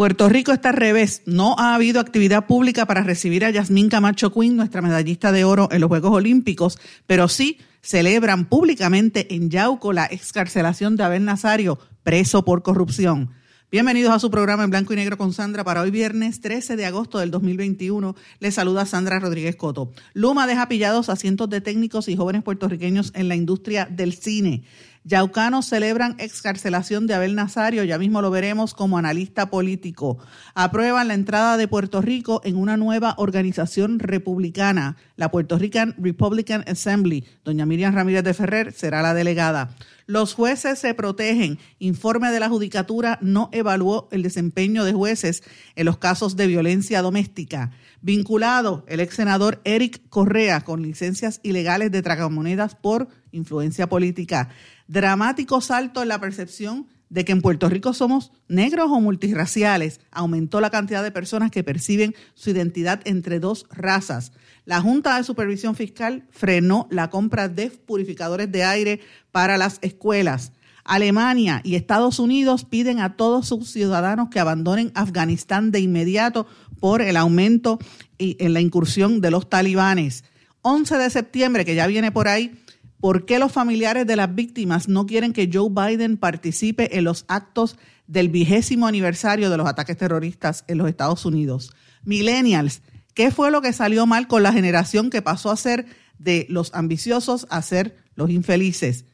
Puerto Rico está al revés. No ha habido actividad pública para recibir a Yasmín Camacho Quinn, nuestra medallista de oro en los Juegos Olímpicos, pero sí celebran públicamente en Yauco la excarcelación de Abel Nazario, preso por corrupción. Bienvenidos a su programa en blanco y negro con Sandra para hoy viernes 13 de agosto del 2021. Les saluda Sandra Rodríguez Coto. Luma deja pillados a cientos de técnicos y jóvenes puertorriqueños en la industria del cine. Yaucanos celebran excarcelación de Abel Nazario, ya mismo lo veremos como analista político. Aprueban la entrada de Puerto Rico en una nueva organización republicana, la Puerto Rican Republican Assembly. Doña Miriam Ramírez de Ferrer será la delegada. Los jueces se protegen. Informe de la Judicatura no evaluó el desempeño de jueces en los casos de violencia doméstica. Vinculado el ex senador Eric Correa con licencias ilegales de tragamonedas por influencia política dramático salto en la percepción de que en Puerto Rico somos negros o multirraciales. Aumentó la cantidad de personas que perciben su identidad entre dos razas. La Junta de Supervisión Fiscal frenó la compra de purificadores de aire para las escuelas. Alemania y Estados Unidos piden a todos sus ciudadanos que abandonen Afganistán de inmediato por el aumento en la incursión de los talibanes. 11 de septiembre, que ya viene por ahí, ¿Por qué los familiares de las víctimas no quieren que Joe Biden participe en los actos del vigésimo aniversario de los ataques terroristas en los Estados Unidos? Millennials, ¿qué fue lo que salió mal con la generación que pasó a ser de los ambiciosos a ser los infelices?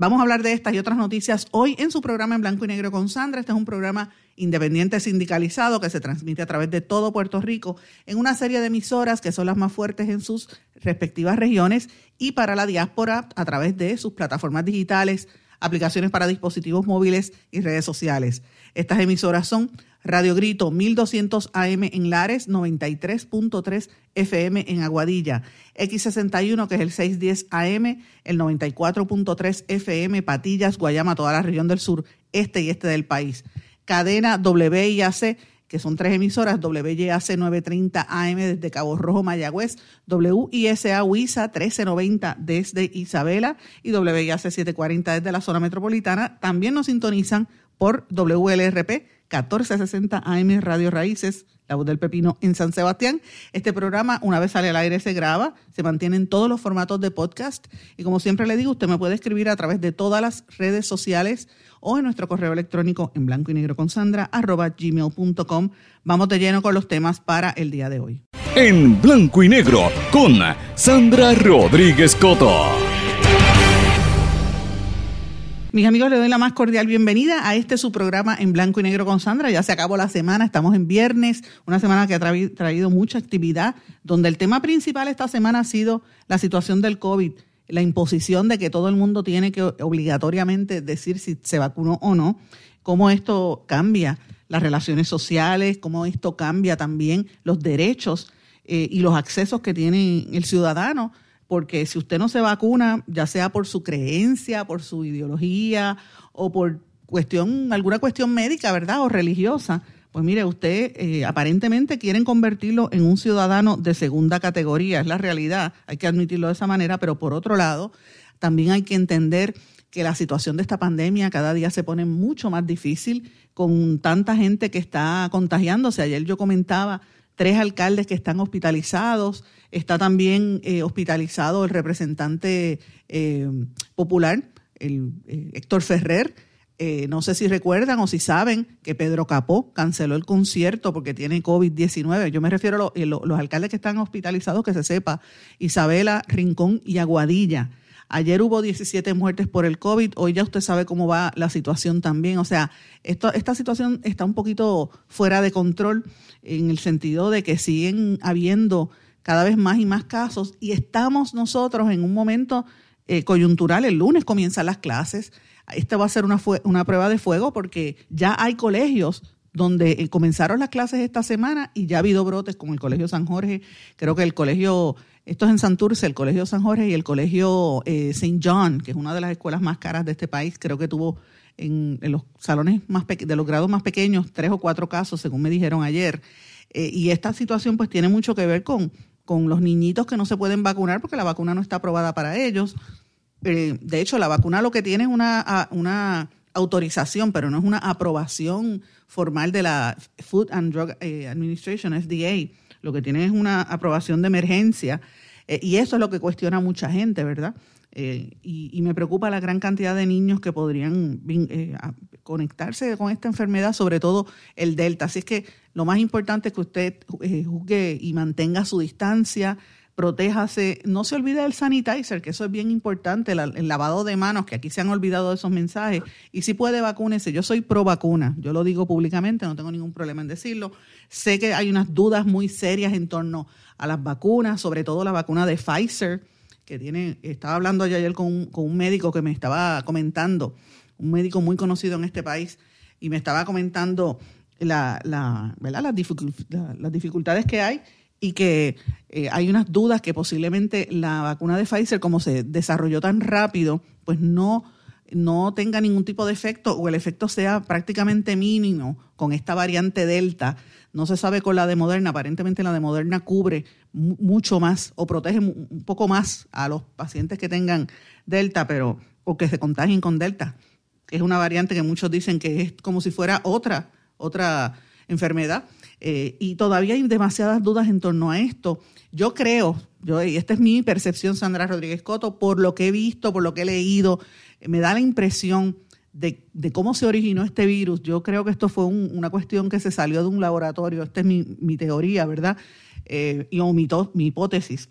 Vamos a hablar de estas y otras noticias hoy en su programa en blanco y negro con Sandra. Este es un programa independiente sindicalizado que se transmite a través de todo Puerto Rico en una serie de emisoras que son las más fuertes en sus respectivas regiones y para la diáspora a través de sus plataformas digitales, aplicaciones para dispositivos móviles y redes sociales. Estas emisoras son Radio Grito 1200 AM en Lares, 93.3 FM en Aguadilla, X61 que es el 610 AM, el 94.3 FM Patillas, Guayama, toda la región del sur, este y este del país. Cadena WIAC que son tres emisoras, WYAC 930 AM desde Cabo Rojo, Mayagüez, WISA WISA 1390 desde Isabela y WIAC 740 desde la zona metropolitana. También nos sintonizan por WLRP 1460 AM Radio Raíces, La Voz del Pepino en San Sebastián. Este programa, una vez sale al aire, se graba, se mantiene en todos los formatos de podcast y como siempre le digo, usted me puede escribir a través de todas las redes sociales o en nuestro correo electrónico en blanco y negro con Sandra arroba gmail.com. Vamos de lleno con los temas para el día de hoy. En blanco y negro con Sandra Rodríguez Coto. Mis amigos, les doy la más cordial bienvenida a este su programa en blanco y negro con Sandra. Ya se acabó la semana, estamos en viernes, una semana que ha traído mucha actividad, donde el tema principal esta semana ha sido la situación del COVID, la imposición de que todo el mundo tiene que obligatoriamente decir si se vacunó o no, cómo esto cambia las relaciones sociales, cómo esto cambia también los derechos eh, y los accesos que tiene el ciudadano porque si usted no se vacuna, ya sea por su creencia, por su ideología o por cuestión, alguna cuestión médica, ¿verdad? O religiosa, pues mire, usted eh, aparentemente quieren convertirlo en un ciudadano de segunda categoría, es la realidad, hay que admitirlo de esa manera, pero por otro lado, también hay que entender que la situación de esta pandemia cada día se pone mucho más difícil con tanta gente que está contagiándose. Ayer yo comentaba tres alcaldes que están hospitalizados, Está también eh, hospitalizado el representante eh, popular, el eh, Héctor Ferrer. no sé si recuerdan o si saben que Pedro Capó canceló el concierto porque tiene COVID-19. Yo me refiero a los alcaldes que están hospitalizados, que se sepa, Isabela, Rincón y Aguadilla. Ayer hubo 17 muertes por el COVID, hoy ya usted sabe cómo va la situación también. O sea, esta situación está un poquito fuera de control en el sentido de que siguen habiendo cada vez más y más casos y estamos nosotros en un momento eh, coyuntural. El lunes comienzan las clases. Esta va a ser una, una prueba de fuego porque ya hay colegios donde eh, comenzaron las clases esta semana y ya ha habido brotes como el Colegio San Jorge, creo que el colegio, esto es en Santurce, el Colegio San Jorge y el Colegio eh, St. John, que es una de las escuelas más caras de este país, creo que tuvo en, los salones más de los grados más pequeños tres o cuatro casos, según me dijeron ayer. Eh, y esta situación pues tiene mucho que ver con, con los niñitos que no se pueden vacunar porque la vacuna no está aprobada para ellos. de hecho, la vacuna lo que tiene es una, una autorización, pero no es una aprobación formal de la Food and Drug eh, Administration, FDA. Lo que tiene es una aprobación de emergencia eh, y eso es lo que cuestiona mucha gente, ¿verdad? Eh, y, me preocupa la gran cantidad de niños que podrían conectarse con esta enfermedad, sobre todo el Delta. Así es que lo más importante es que usted juzgue y mantenga su distancia, protéjase, no se olvide del sanitizer, que eso es bien importante, el lavado de manos, que aquí se han olvidado de esos mensajes, y si puede vacúnese, yo soy pro vacuna, yo lo digo públicamente, no tengo ningún problema en decirlo, sé que hay unas dudas muy serias en torno a las vacunas, sobre todo la vacuna de Pfizer, que tiene, estaba hablando ayer con un, con un médico que me estaba comentando, un médico muy conocido en este país, y me estaba comentando la, la, ¿verdad? Las, las dificultades que hay y que eh, hay unas dudas que posiblemente la vacuna de Pfizer, como se desarrolló tan rápido, pues no, no tenga ningún tipo de efecto o el efecto sea prácticamente mínimo con esta variante Delta. No se sabe con la de Moderna, aparentemente la de Moderna cubre mucho más o protege un poco más a los pacientes que tengan Delta, pero o que se contagien con Delta. Es una variante que muchos dicen que es como si fuera otra, otra enfermedad eh, y todavía hay demasiadas dudas en torno a esto. Yo creo, yo, y esta es mi percepción, Sandra Rodríguez Coto, por lo que he visto, por lo que he leído, me da la impresión de, cómo se originó este virus. Yo creo que esto fue una cuestión que se salió de un laboratorio. Esta es mi, teoría, ¿verdad? Eh, y o mi, mi hipótesis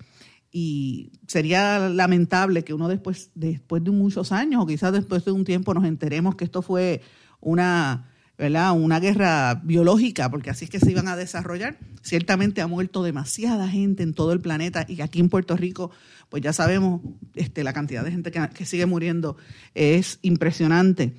y sería lamentable que uno después, después de muchos años o quizás después de un tiempo nos enteremos que esto fue una ¿verdad? una guerra biológica, porque así es que se iban a desarrollar. Ciertamente ha muerto demasiada gente en todo el planeta y aquí en Puerto Rico, pues ya sabemos, este, la cantidad de gente que, sigue muriendo es impresionante.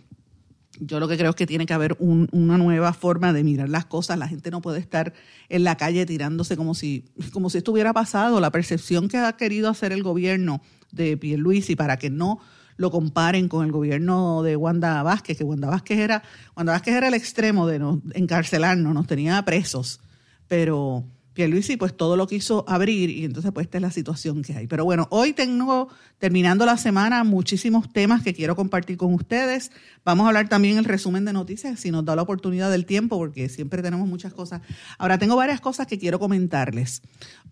Yo lo que creo es que tiene que haber una nueva forma de mirar las cosas. La gente no puede estar en la calle tirándose como si, como si estuviera pasado. La percepción que ha querido hacer el gobierno de Pierluisi para que no lo comparen con el gobierno de Wanda Vázquez, que Wanda Vázquez era, Wanda Vázquez era el extremo de nos, encarcelarnos, nos tenía presos, pero Pierluisi pues todo lo quiso abrir y entonces pues esta es la situación que hay. Pero bueno, hoy tengo, terminando la semana, muchísimos temas que quiero compartir con ustedes. Vamos a hablar también el resumen de noticias, si nos da la oportunidad del tiempo, porque siempre tenemos muchas cosas. Ahora, tengo varias cosas que quiero comentarles.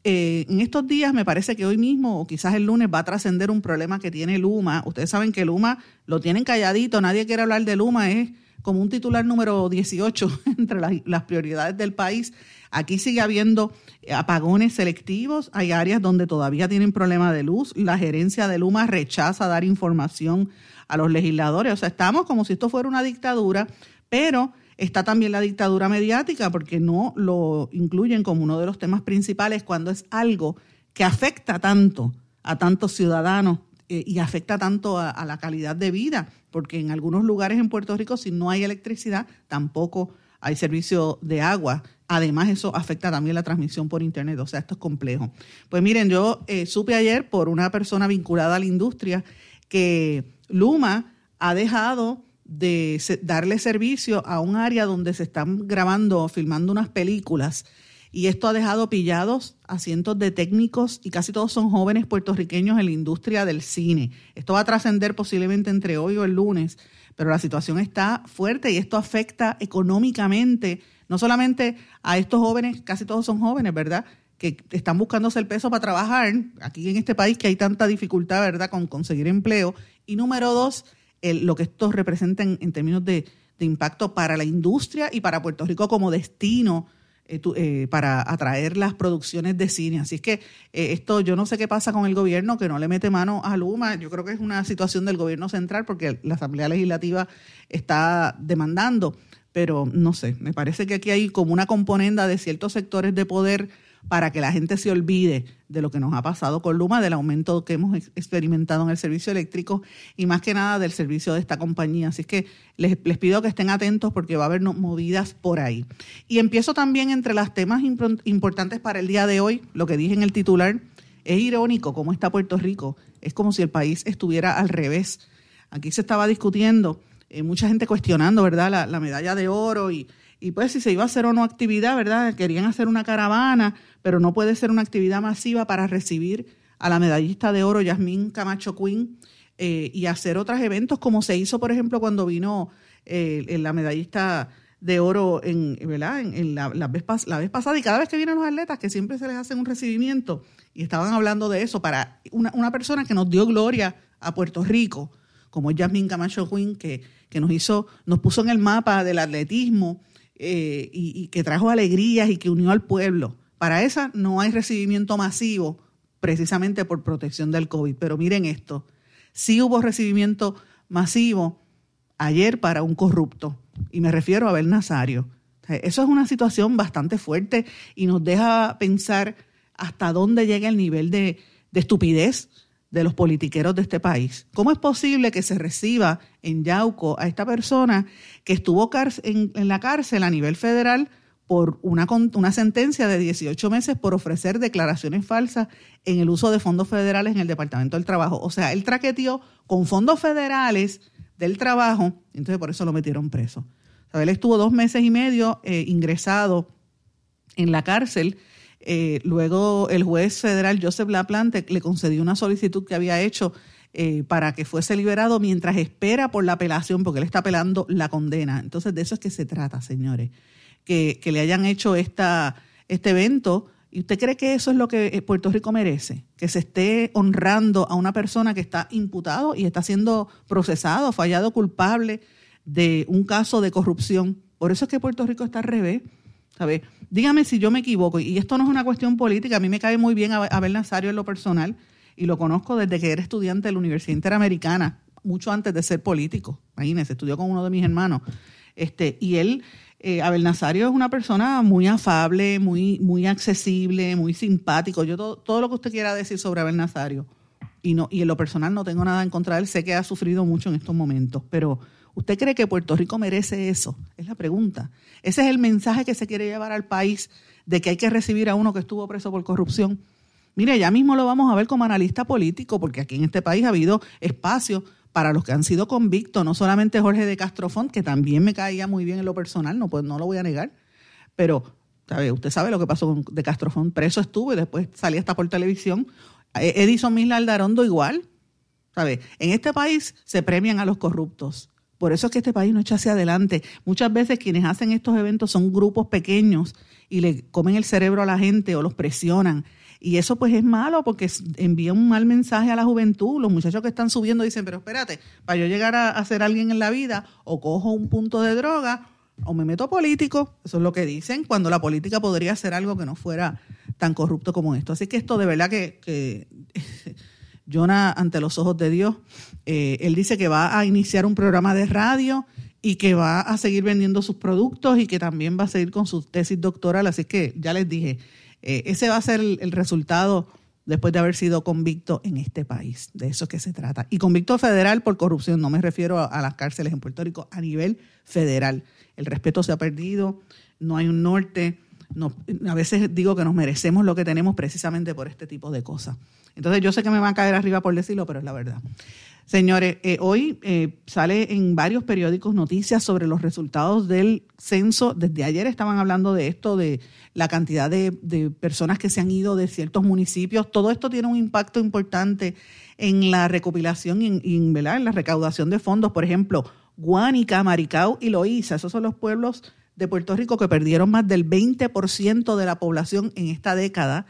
Eh, en estos días, me parece que hoy mismo o quizás el lunes va a trascender un problema que tiene Luma. Ustedes saben que Luma lo tienen calladito, nadie quiere hablar de Luma, es como un titular número 18 entre las prioridades del país. Aquí sigue habiendo apagones selectivos, hay áreas donde todavía tienen problema de luz, la gerencia de Luma rechaza dar información a los legisladores, o sea, estamos como si esto fuera una dictadura, pero está también la dictadura mediática porque no lo incluyen como uno de los temas principales cuando es algo que afecta tanto a tantos ciudadanos eh, y afecta tanto a, la calidad de vida, porque en algunos lugares en Puerto Rico si no hay electricidad tampoco hay servicio de agua Además, eso afecta también la transmisión por Internet, o sea, esto es complejo. Pues miren, yo eh, supe ayer por una persona vinculada a la industria que Luma ha dejado de darle servicio a un área donde se están grabando, filmando unas películas, y esto ha dejado pillados a cientos de técnicos y casi todos son jóvenes puertorriqueños en la industria del cine. Esto va a trascender posiblemente entre hoy o el lunes, pero la situación está fuerte y esto afecta económicamente no solamente a estos jóvenes, casi todos son jóvenes, ¿verdad? Que están buscándose el peso para trabajar, aquí en este país que hay tanta dificultad, ¿verdad?, con conseguir empleo. Y número dos, lo que esto representa en, términos de, impacto para la industria y para Puerto Rico como destino eh, eh, para atraer las producciones de cine. Así es que eh, esto, yo no sé qué pasa con el gobierno que no le mete mano a Luma. Yo creo que es una situación del gobierno central porque la Asamblea Legislativa está demandando pero no sé, me parece que aquí hay como una componenda de ciertos sectores de poder para que la gente se olvide de lo que nos ha pasado con Luma, del aumento que hemos experimentado en el servicio eléctrico y más que nada del servicio de esta compañía. Así que les, pido que estén atentos porque va a haber movidas por ahí. Y empiezo también entre los temas importantes para el día de hoy, lo que dije en el titular. Es irónico cómo está Puerto Rico. Es como si el país estuviera al revés. Aquí se estaba discutiendo, eh, mucha gente cuestionando, ¿verdad?, la, la medalla de oro y y pues si se iba a hacer o no actividad, ¿verdad? Querían hacer una caravana, pero no puede ser una actividad masiva para recibir a la medallista de oro Yasmín Camacho Quinn eh, y hacer otros eventos como se hizo, por ejemplo, cuando vino eh, la medallista de oro en, ¿verdad? en, la, vez, la vez pasada y cada vez que vienen los atletas, que siempre se les hace un recibimiento, y estaban hablando de eso para una, una persona que nos dio gloria a Puerto Rico, como Yasmín Camacho Quinn, que, que nos hizo, nos puso en el mapa del atletismo eh, y, que trajo alegrías y que unió al pueblo. Para esa no hay recibimiento masivo precisamente por protección del COVID. Pero miren esto, sí hubo recibimiento masivo ayer para un corrupto, y me refiero a Abel Nazario. Eso es una situación bastante fuerte y nos deja pensar hasta dónde llega el nivel de, de estupidez de los politiqueros de este país. ¿Cómo es posible que se reciba en Yauco a esta persona que estuvo en, la cárcel a nivel federal por una, sentencia de 18 meses por ofrecer declaraciones falsas en el uso de fondos federales en el Departamento del Trabajo? O sea, él traqueteó con fondos federales del trabajo, entonces por eso lo metieron preso. O él estuvo dos meses y medio eh, ingresado en la cárcel eh, luego el juez federal Joseph Laplante le concedió una solicitud que había hecho eh, para que fuese liberado mientras espera por la apelación, porque él está apelando la condena. Entonces, de eso es que se trata, señores, que, le hayan hecho esta, este evento. ¿Y usted cree que eso es lo que eh, Puerto Rico merece? Que se esté honrando a una persona que está imputado y está siendo procesado, fallado culpable de un caso de corrupción. Por eso es que Puerto Rico está al revés. ¿Sabe? Dígame si yo me equivoco, y esto no es una cuestión política, a mí me cae muy bien Abel Nazario en lo personal, y lo conozco desde que era estudiante de la Universidad Interamericana, mucho antes de ser político, imagínese, estudió con uno de mis hermanos, este, y él, eh, Abel Nazario es una persona muy afable, muy, muy accesible, muy simpático, yo todo, todo lo que usted quiera decir sobre Abel Nazario, y, no, y en lo personal no tengo nada en contra de él, sé que ha sufrido mucho en estos momentos, pero ¿Usted cree que Puerto Rico merece eso? Es la pregunta. Ese es el mensaje que se quiere llevar al país de que hay que recibir a uno que estuvo preso por corrupción. Mire, ya mismo lo vamos a ver como analista político, porque aquí en este país ha habido espacio para los que han sido convictos, no solamente Jorge de Castrofón, que también me caía muy bien en lo personal, no, no lo voy a negar, pero usted sabe lo que pasó con de Castrofón, preso estuvo y después salía hasta por televisión. E-, Edison Misla Aldarondo igual. ¿sabe? En este país se premian a los corruptos por eso es que este país no echa hacia adelante. Muchas veces quienes hacen estos eventos son grupos pequeños y le comen el cerebro a la gente o los presionan. Y eso pues es malo porque envía un mal mensaje a la juventud. Los muchachos que están subiendo dicen, pero espérate, para yo llegar a, ser alguien en la vida, o cojo un punto de droga, o me meto político. Eso es lo que dicen, cuando la política podría ser algo que no fuera tan corrupto como esto. Así que esto de verdad que Jonah ante los ojos de Dios. Eh, él dice que va a iniciar un programa de radio y que va a seguir vendiendo sus productos y que también va a seguir con su tesis doctoral. Así que ya les dije, eh, ese va a ser el, resultado después de haber sido convicto en este país. De eso es que se trata. Y convicto federal por corrupción, no me refiero a, las cárceles en Puerto Rico, a nivel federal. El respeto se ha perdido, no hay un norte. No, a veces digo que nos merecemos lo que tenemos precisamente por este tipo de cosas. Entonces yo sé que me van a caer arriba por decirlo, pero es la verdad. Señores, eh, hoy eh, sale en varios periódicos noticias sobre los resultados del censo. Desde ayer estaban hablando de esto, de la cantidad de, personas que se han ido de ciertos municipios. Todo esto tiene un impacto importante en la recopilación y en, la recaudación de fondos. Por ejemplo, Guánica, Maricao y Loíza, esos son los pueblos de Puerto Rico que perdieron más del 20% de la población en esta década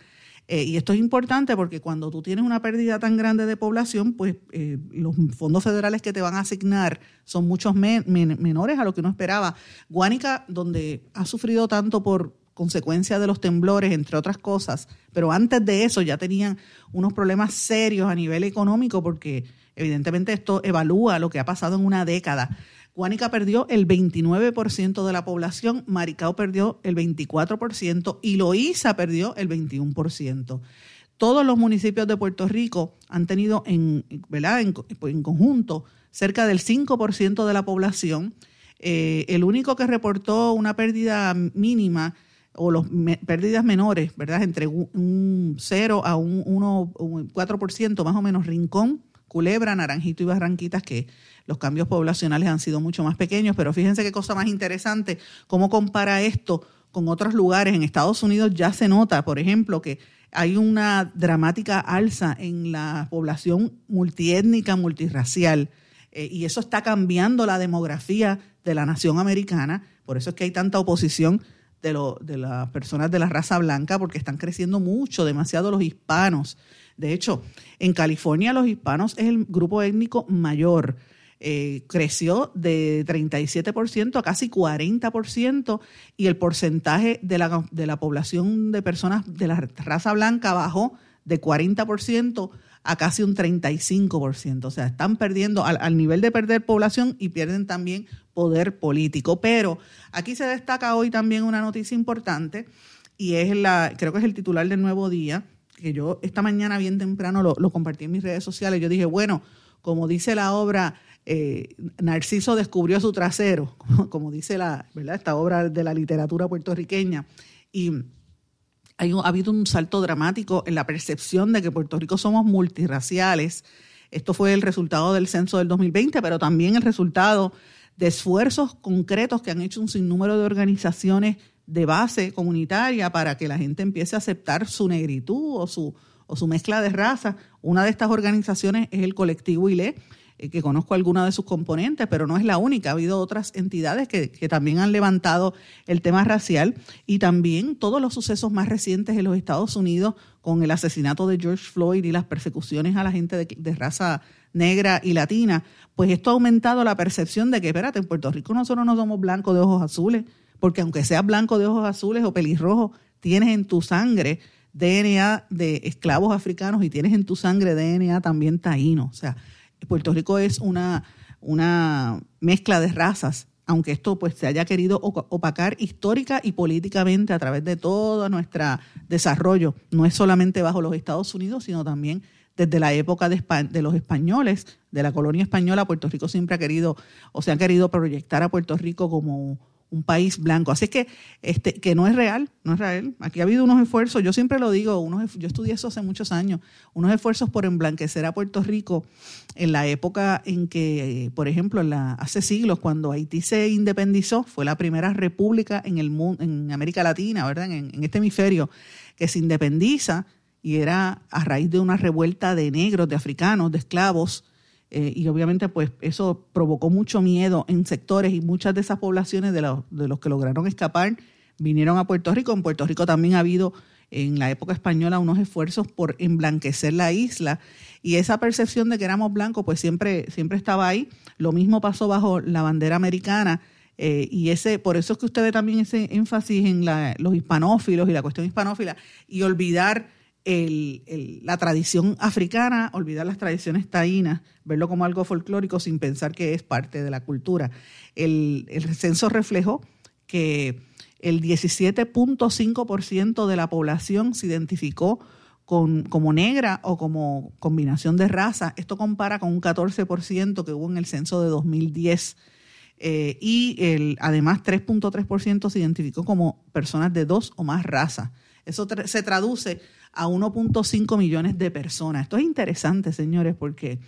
eh, y esto es importante porque cuando tú tienes una pérdida tan grande de población, pues eh, los fondos federales que te van a asignar son muchos menores a lo que uno esperaba. Guánica, donde ha sufrido tanto por consecuencia de los temblores, entre otras cosas, pero antes de eso ya tenían unos problemas serios a nivel económico porque evidentemente esto evalúa lo que ha pasado en una década. Guánica perdió el 29% de la población, Maricao perdió el 24% y Loíza perdió el 21%. Todos los municipios de Puerto Rico han tenido en, ¿verdad? en, conjunto cerca del 5% de la población. Eh, el único que reportó una pérdida mínima o las pérdidas menores, ¿verdad? Entre un, 0 a un, 1, un 4% más o menos, Rincón, Culebra, Naranjito y Barranquitas, que los cambios poblacionales han sido mucho más pequeños, pero fíjense qué cosa más interesante, cómo compara esto con otros lugares. En Estados Unidos ya se nota, por ejemplo, que hay una dramática alza en la población multiétnica, multirracial, eh, y eso está cambiando la demografía de la nación americana. Por eso es que hay tanta oposición de, de las personas de la raza blanca, porque están creciendo mucho, demasiado los hispanos. De hecho, en California los hispanos es el grupo étnico mayor. Eh, creció de 37% a casi 40% y el porcentaje de la, de la población de personas de la raza blanca bajó de 40% a casi un 35%. O sea, están perdiendo al, al, nivel de perder población y pierden también poder político. Pero aquí se destaca hoy también una noticia importante y es la, creo que es el titular del Nuevo Día, que yo esta mañana bien temprano lo, lo compartí en mis redes sociales. Yo dije, bueno, como dice la obra, eh, Narciso descubrió su trasero, como, dice la, ¿verdad? esta obra de la literatura puertorriqueña. Y ha habido un salto dramático en la percepción de que Puerto Rico somos multirraciales. Esto fue el resultado del censo del 2020, pero también el resultado de esfuerzos concretos que han hecho un sinnúmero de organizaciones de base comunitaria para que la gente empiece a aceptar su negritud o su, o su mezcla de razas. Una de estas organizaciones es el colectivo ILE, que conozco alguna de sus componentes, pero no es la única. Ha habido otras entidades que, también han levantado el tema racial y también todos los sucesos más recientes en los Estados Unidos con el asesinato de George Floyd y las persecuciones a la gente de, raza negra y latina, pues esto ha aumentado la percepción de que, espérate, en Puerto Rico nosotros no somos blancos de ojos azules, porque aunque seas blanco de ojos azules o pelirrojo, tienes en tu sangre DNA de esclavos africanos y tienes en tu sangre DNA también taíno. O sea, Puerto Rico es una, una mezcla de razas, aunque esto pues se haya querido opacar histórica y políticamente a través de todo nuestro desarrollo, no es solamente bajo los Estados Unidos, sino también desde la época de, de, los españoles, de la colonia española, Puerto Rico siempre ha querido, o se ha querido proyectar a Puerto Rico como un país blanco. Así que este que no es real, no es real. Aquí ha habido unos esfuerzos, yo siempre lo digo, unos, yo estudié eso hace muchos años, unos esfuerzos por emblanquecer a Puerto Rico en la época en que, por ejemplo, en la, hace siglos, cuando Haití se independizó, fue la primera república en el mundo, en América Latina, ¿verdad? En este hemisferio, que se independiza y era a raíz de una revuelta de negros, de africanos, de esclavos, eh, y obviamente pues eso provocó mucho miedo en sectores y muchas de esas poblaciones de los, de los que lograron escapar vinieron a Puerto Rico. En Puerto Rico también ha habido en la época española unos esfuerzos por emblanquecer la isla y esa percepción de que éramos blancos pues siempre, siempre estaba ahí. Lo mismo pasó bajo la bandera americana eh, y ese por eso es que usted ve también ese énfasis en la, los hispanófilos y la cuestión hispanófila y olvidar la tradición africana, olvidar las tradiciones taínas, verlo como algo folclórico sin pensar que es parte de la cultura. El, el censo reflejó que el 17.5% de la población se identificó con, como negra o como combinación de raza. Esto compara con un 14% que hubo en el censo de 2010. Eh, y el, además 3.3% se identificó como personas de dos o más razas. Eso se traduce a 1.5 millones de personas. Esto es interesante, señores, porque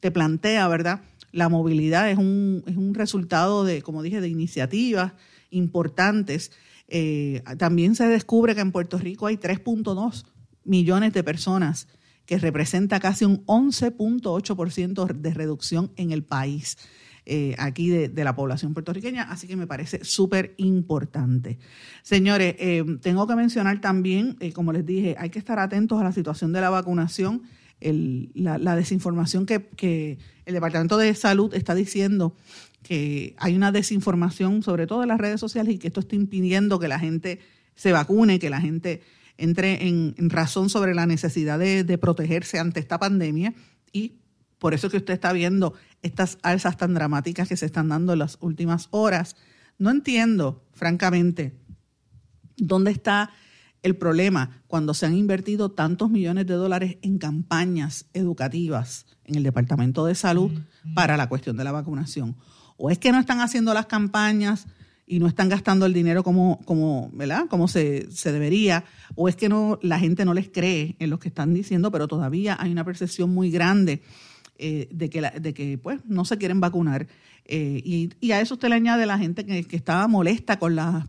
te plantea, ¿verdad? La movilidad es un, es un resultado de, como dije, de iniciativas importantes. Eh, también se descubre que en Puerto Rico hay 3.2 millones de personas, que representa casi un 11.8% de reducción en el país. Eh, aquí de, la población puertorriqueña, así que me parece súper importante. Señores, eh, tengo que mencionar también, eh, como les dije, hay que estar atentos a la situación de la vacunación, la, desinformación que, el Departamento de Salud está diciendo que hay una desinformación, sobre todo en las redes sociales, y que esto está impidiendo que la gente se vacune, que la gente entre en, razón sobre la necesidad de, de, protegerse ante esta pandemia y Por eso que usted está viendo estas alzas tan dramáticas que se están dando en las últimas horas. No entiendo, francamente, dónde está el problema cuando se han invertido tantos millones de dólares en campañas educativas en el Departamento de Salud para la cuestión de la vacunación. O es que no están haciendo las campañas y no están gastando el dinero como, como, ¿verdad? como se, se, debería, o es que no, la gente no les cree en lo que están diciendo, pero todavía hay una percepción muy grande eh, de, que de que pues no se quieren vacunar. Eh, y, y, a eso usted le añade la gente que, que estaba molesta con la,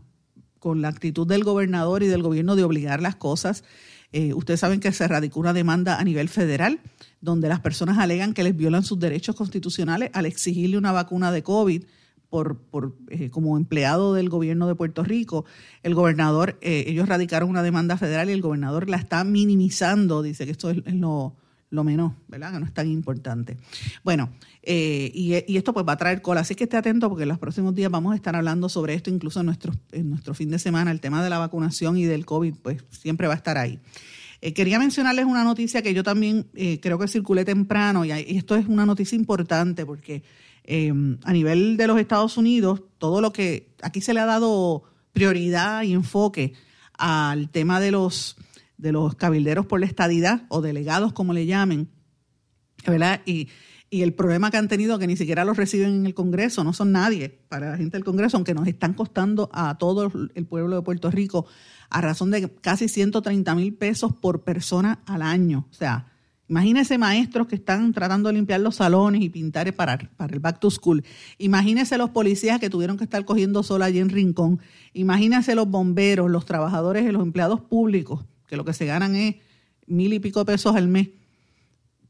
con la actitud del gobernador y del gobierno de obligar las cosas. Eh, ustedes saben que se radicó una demanda a nivel federal donde las personas alegan que les violan sus derechos constitucionales al exigirle una vacuna de COVID por, por eh, como empleado del gobierno de Puerto Rico. El gobernador, eh, ellos radicaron una demanda federal y el gobernador la está minimizando, dice que esto es, lo, lo, menos, ¿verdad? Que no es tan importante. Bueno, eh, y, y, esto pues va a traer cola, así que esté atento porque en los próximos días vamos a estar hablando sobre esto, incluso en nuestro, en nuestro fin de semana, el tema de la vacunación y del COVID, pues siempre va a estar ahí. quería mencionarles una noticia que yo también creo que circulé temprano y esto es una noticia importante porque Em, a nivel de los Estados Unidos, todo lo que aquí se le ha dado prioridad y enfoque al tema de los, de los cabilderos por la estadidad o delegados, como le llamen, ¿verdad? Y, el problema que han tenido que ni siquiera los reciben en el Congreso, no son nadie para la gente del Congreso, aunque nos están costando a todo el pueblo de Puerto Rico a razón de casi 130 mil pesos por persona al año. O sea, Imagínese maestros que están tratando de limpiar los salones y pintar para, para el back to school. Imagínese los policías que tuvieron que estar cogiendo sol allí en Rincón. Imagínese los bomberos, los trabajadores y los empleados públicos, que lo que se ganan es mil y pico pesos al mes.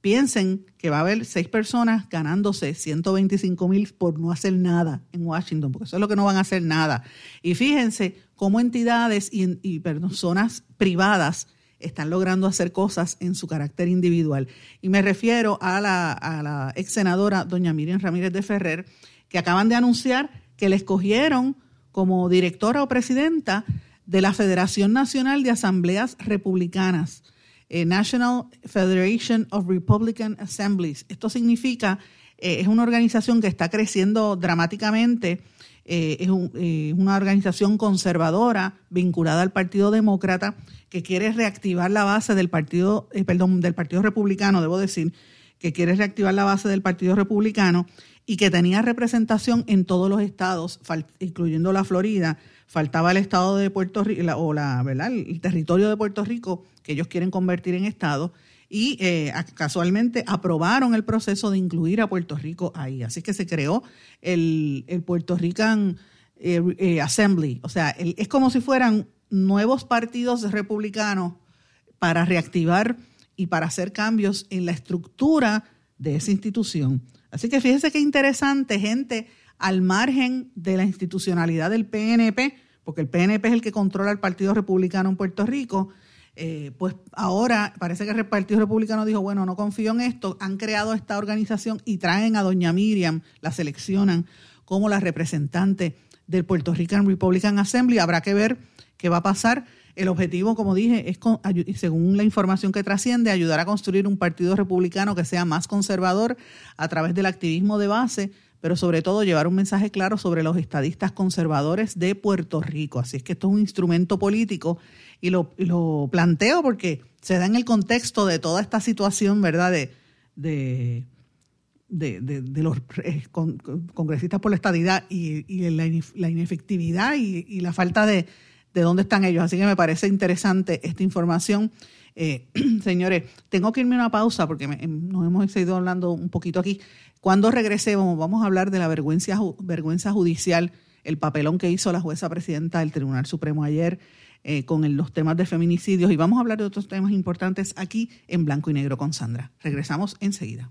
Piensen que va a haber seis personas ganándose 125 mil por no hacer nada en Washington, porque eso es lo que no van a hacer nada. Y fíjense cómo entidades y, personas privadas están logrando hacer cosas en su carácter individual. Y me refiero a la, a la ex senadora doña Miriam Ramírez de Ferrer, que acaban de anunciar que le escogieron como directora o presidenta de la Federación Nacional de Asambleas Republicanas, eh, National Federation of Republican Assemblies. Esto significa, eh, es una organización que está creciendo dramáticamente, eh, es una organización conservadora vinculada al Partido Demócrata que quiere reactivar la base del Partido, perdón, del Partido Republicano, debo decir, que quiere reactivar la base del Partido Republicano y que tenía representación en todos los estados, incluyendo la Florida. Faltaba el estado de Puerto Rico, o la, ¿verdad? el territorio de Puerto Rico, que ellos quieren convertir en estado, y eh, casualmente aprobaron el proceso de incluir a Puerto Rico ahí. Así que se creó el, el Puerto Rican eh, Assembly. O sea, es como si fueran nuevos partidos republicanos para reactivar y para hacer cambios en la estructura de esa institución. Así que fíjese qué interesante, gente al margen de la institucionalidad del PNP, porque el PNP es el que controla el Partido Republicano en Puerto Rico, eh, pues ahora parece que el Partido Republicano dijo, bueno, no confío en esto, han creado esta organización y traen a doña Miriam, la seleccionan como la representante del Puerto Rican Republican Assembly. Habrá que ver qué va a pasar. El objetivo, como dije, es, según la información que trasciende, ayudar a construir un partido republicano que sea más conservador a través del activismo de base, pero sobre todo llevar un mensaje claro sobre los estadistas conservadores de Puerto Rico. Así es que esto es un instrumento político y lo, planteo porque se da en el contexto de toda esta situación, ¿verdad? De, de, de, los eh, congresistas por la estadidad y, la, inefectividad y la falta de de dónde están ellos. Así que me parece interesante esta información. Eh, señores, tengo que irme a una pausa porque em, nos hemos seguido hablando un poquito aquí. Cuando regresemos vamos a hablar de la vergüenza, vergüenza judicial, el papelón que hizo la jueza presidenta del Tribunal Supremo ayer eh, con los temas de feminicidios y vamos a hablar de otros temas importantes aquí en Blanco y Negro con Sandra. Regresamos enseguida.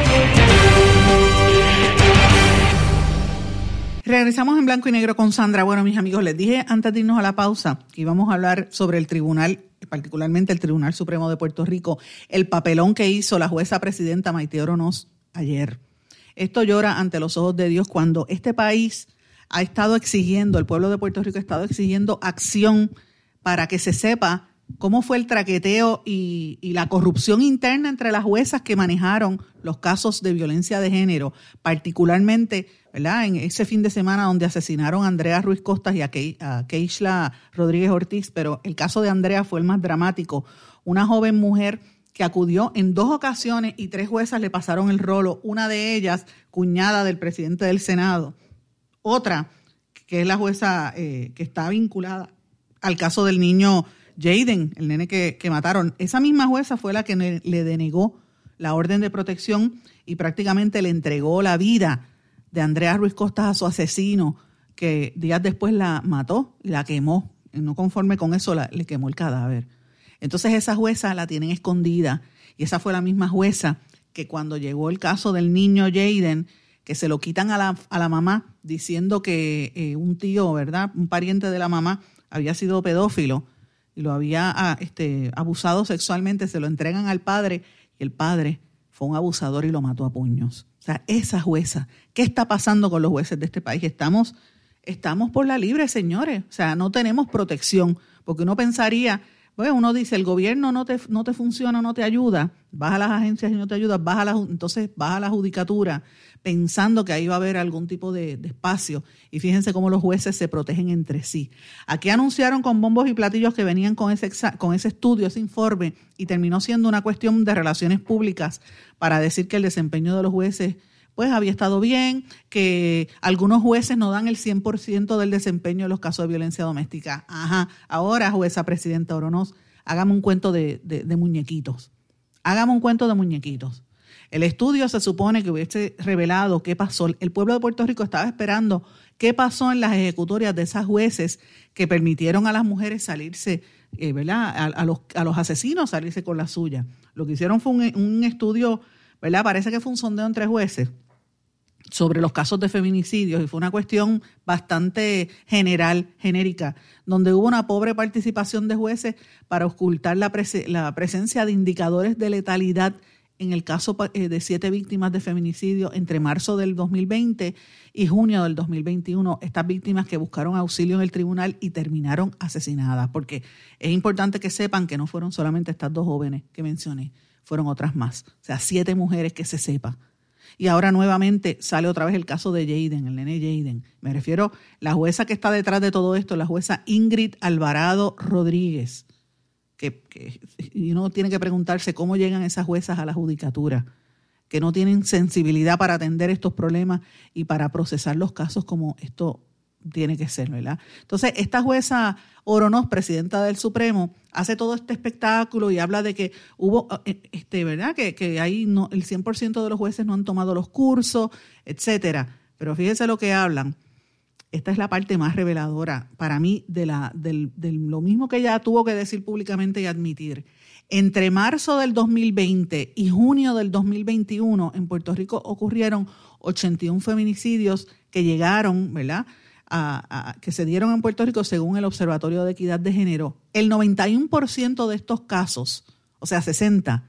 Regresamos en blanco y negro con Sandra. Bueno, mis amigos, les dije antes de irnos a la pausa que íbamos a hablar sobre el tribunal, particularmente el Tribunal Supremo de Puerto Rico, el papelón que hizo la jueza presidenta Maite Oronos ayer. Esto llora ante los ojos de Dios cuando este país ha estado exigiendo, el pueblo de Puerto Rico ha estado exigiendo acción para que se sepa cómo fue el traqueteo y, la corrupción interna entre las juezas que manejaron los casos de violencia de género, particularmente ¿verdad? en ese fin de semana donde asesinaron a Andrea Ruiz Costas y a, Keishla Rodríguez Ortiz, pero el caso de Andrea fue el más dramático. Una joven mujer que acudió en dos ocasiones y tres juezas le pasaron el rolo, una de ellas cuñada del presidente del Senado, otra que es la jueza eh, que está vinculada al caso del niño Jaden, el nene que, mataron, esa misma jueza fue la que le denegó la orden de protección y prácticamente le entregó la vida de Andrea Ruiz Costas a su asesino, que días después la mató y la quemó. No conforme con eso, le quemó el cadáver. Entonces esa jueza la tienen escondida y esa fue la misma jueza que cuando llegó el caso del niño Jaden, que se lo quitan a la, a la mamá diciendo que eh, un tío, ¿verdad? Un pariente de la mamá había sido pedófilo y lo había ah, este, abusado sexualmente, se lo entregan al padre y el padre fue un abusador y lo mató a puños. O sea, esa jueza, ¿qué está pasando con los jueces de este país? Estamos, estamos por la libre, señores. O sea, no tenemos protección, porque uno pensaría pues uno dice, el gobierno no te, no te funciona, no te ayuda, vas a las agencias y no te ayuda, vas a entonces vas a la judicatura pensando que ahí va a haber algún tipo de, espacio. Y fíjense cómo los jueces se protegen entre sí. Aquí anunciaron con bombos y platillos que venían con ese, con ese estudio, ese informe, y terminó siendo una cuestión de relaciones públicas para decir que el desempeño de los jueces pues había estado bien, que algunos jueces no dan el 100% del desempeño en los casos de violencia doméstica. Ajá, ahora jueza presidenta Oronos, hágame un cuento de, de, muñequitos. Hágame un cuento de muñequitos. El estudio se supone que hubiese revelado qué pasó. El pueblo de Puerto Rico estaba esperando qué pasó en las ejecutorias de esas jueces que permitieron a las mujeres salirse, eh, ¿verdad? A, los, asesinos salirse con la suya. Lo que hicieron fue un, un estudio ¿verdad? Parece que fue un sondeo entre jueces sobre los casos de feminicidios y fue una cuestión bastante general, genérica, donde hubo una pobre participación de jueces para ocultar la, la presencia de indicadores de letalidad en el caso eh, de siete víctimas de feminicidio entre marzo del 2020 y junio del 2021, estas víctimas que buscaron auxilio en el tribunal y terminaron asesinadas, porque es importante que sepan que no fueron solamente estas dos jóvenes que mencioné, fueron otras más. O sea, siete mujeres que se sepa. Y ahora nuevamente sale otra vez el caso de Jaden, el nene Jaden. Me refiero, la jueza que está detrás de todo esto, la jueza Ingrid Alvarado Rodríguez, que, que y uno tiene que preguntarse cómo llegan esas juezas a la judicatura, que no tienen sensibilidad para atender estos problemas y para procesar los casos como esto tiene que ser, ¿verdad? Entonces, esta jueza Oronos, presidenta del Supremo, hace todo este espectáculo y habla de que hubo, eh, este, ¿verdad? Que, que ahí no, el 100% de los jueces no han tomado los cursos, etcétera. Pero fíjese lo que hablan. Esta es la parte más reveladora para mí de, la, de lo mismo que ella tuvo que decir públicamente y admitir. Entre marzo del 2020 y junio del 2021 en Puerto Rico ocurrieron 81 feminicidios que llegaron, ¿verdad? que se dieron en Puerto Rico según el Observatorio de Equidad de Género, el 91% de estos casos, o sea, 60,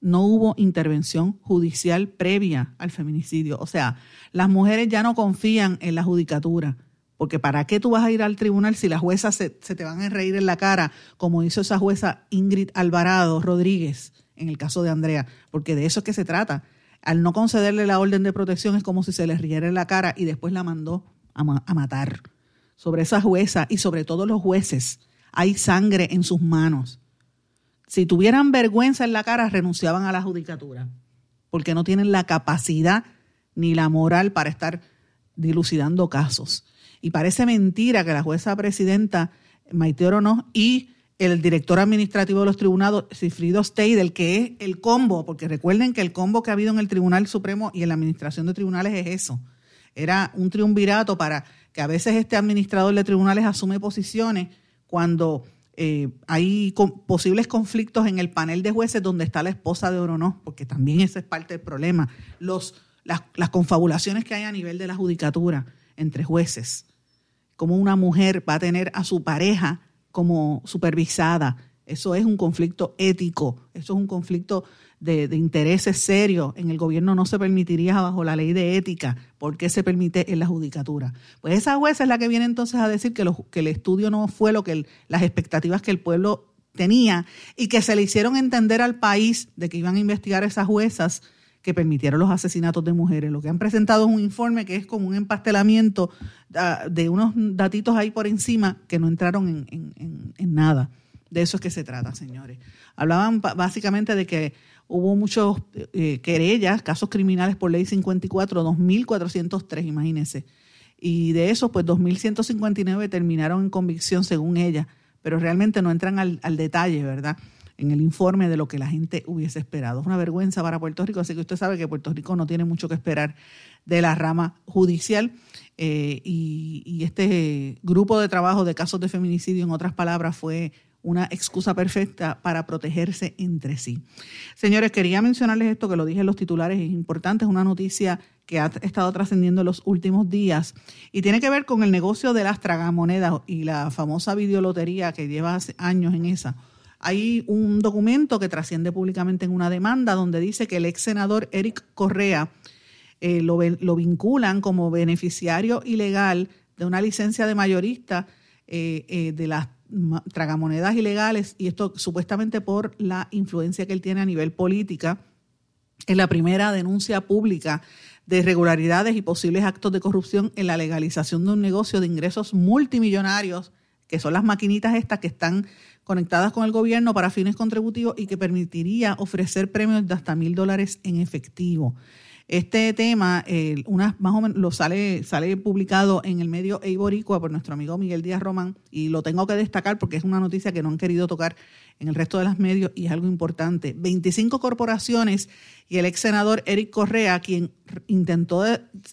no hubo intervención judicial previa al feminicidio. O sea, las mujeres ya no confían en la judicatura. Porque ¿para qué tú vas a ir al tribunal si las juezas se, te van a reír en la cara, como hizo esa jueza Ingrid Alvarado Rodríguez en el caso de Andrea? Porque de eso es que se trata. Al no concederle la orden de protección es como si se le riera en la cara y después la mandó a, matar. Sobre esa jueza y sobre todos los jueces hay sangre en sus manos. Si tuvieran vergüenza en la cara, renunciaban a la judicatura, porque no tienen la capacidad ni la moral para estar dilucidando casos. Y parece mentira que la jueza presidenta Maite Orono y el director administrativo de los tribunales, Cifrido Steidel, que es el combo, porque recuerden que el combo que ha habido en el Tribunal Supremo y en la administración de tribunales es eso era un triunvirato para que a veces este administrador de tribunales asume posiciones cuando eh, hay posibles conflictos en el panel de jueces donde está la esposa de Orono, porque también ese es parte del problema. Los, las, confabulaciones que hay a nivel de la judicatura entre jueces. Como una mujer va a tener a su pareja como supervisada. Eso es un conflicto ético, eso es un conflicto de, intereses serios. En el gobierno no se permitiría bajo la ley de ética. ¿Por qué se permite en la judicatura? Pues esa jueza es la que viene entonces a decir que, el estudio no fue lo que las expectativas que el pueblo tenía y que se le hicieron entender al país de que iban a investigar esas juezas que permitieron los asesinatos de mujeres. Lo que han presentado es un informe que es como un empastelamiento ah, de unos datitos ahí por encima que no entraron en, nada. De eso es que se trata, señores. Hablaban básicamente de que hubo muchos eh, querellas, casos criminales por ley 54, 2.403, imagínense. Y de esos, pues 2.159 terminaron en convicción según ella, pero realmente no entran al, al detalle, ¿verdad? en el informe de lo que la gente hubiese esperado. Es una vergüenza para Puerto Rico, así que usted sabe que Puerto Rico no tiene mucho que esperar de la rama judicial eh, y, este grupo de trabajo de casos de feminicidio, en otras palabras, fue una excusa perfecta para protegerse entre sí. Señores, quería mencionarles esto que lo dije en los titulares, es importante, es una noticia que ha estado trascendiendo en los últimos días y tiene que ver con el negocio de las tragamonedas y la famosa videolotería que lleva años en esa hay un documento que trasciende públicamente en una demanda donde dice que el ex senador Eric Correa eh, lo, vinculan como beneficiario ilegal de una licencia de mayorista eh, eh, de las tragamonedas ilegales y esto supuestamente por la influencia que él tiene a nivel política. Es la primera denuncia pública de irregularidades y posibles actos de corrupción en la legalización de un negocio de ingresos multimillonarios, que son las maquinitas estas que están conectadas con el gobierno para fines contributivos y que permitiría ofrecer premios de hasta mil dólares en efectivo. Este tema, más o menos, lo sale, sale publicado en el medio Eiboricua por nuestro amigo Miguel Díaz Román y lo tengo que destacar porque es una noticia que no han querido tocar en el resto de los medios y es algo importante. 25 corporaciones y el ex senador Eric Correa, quien intentó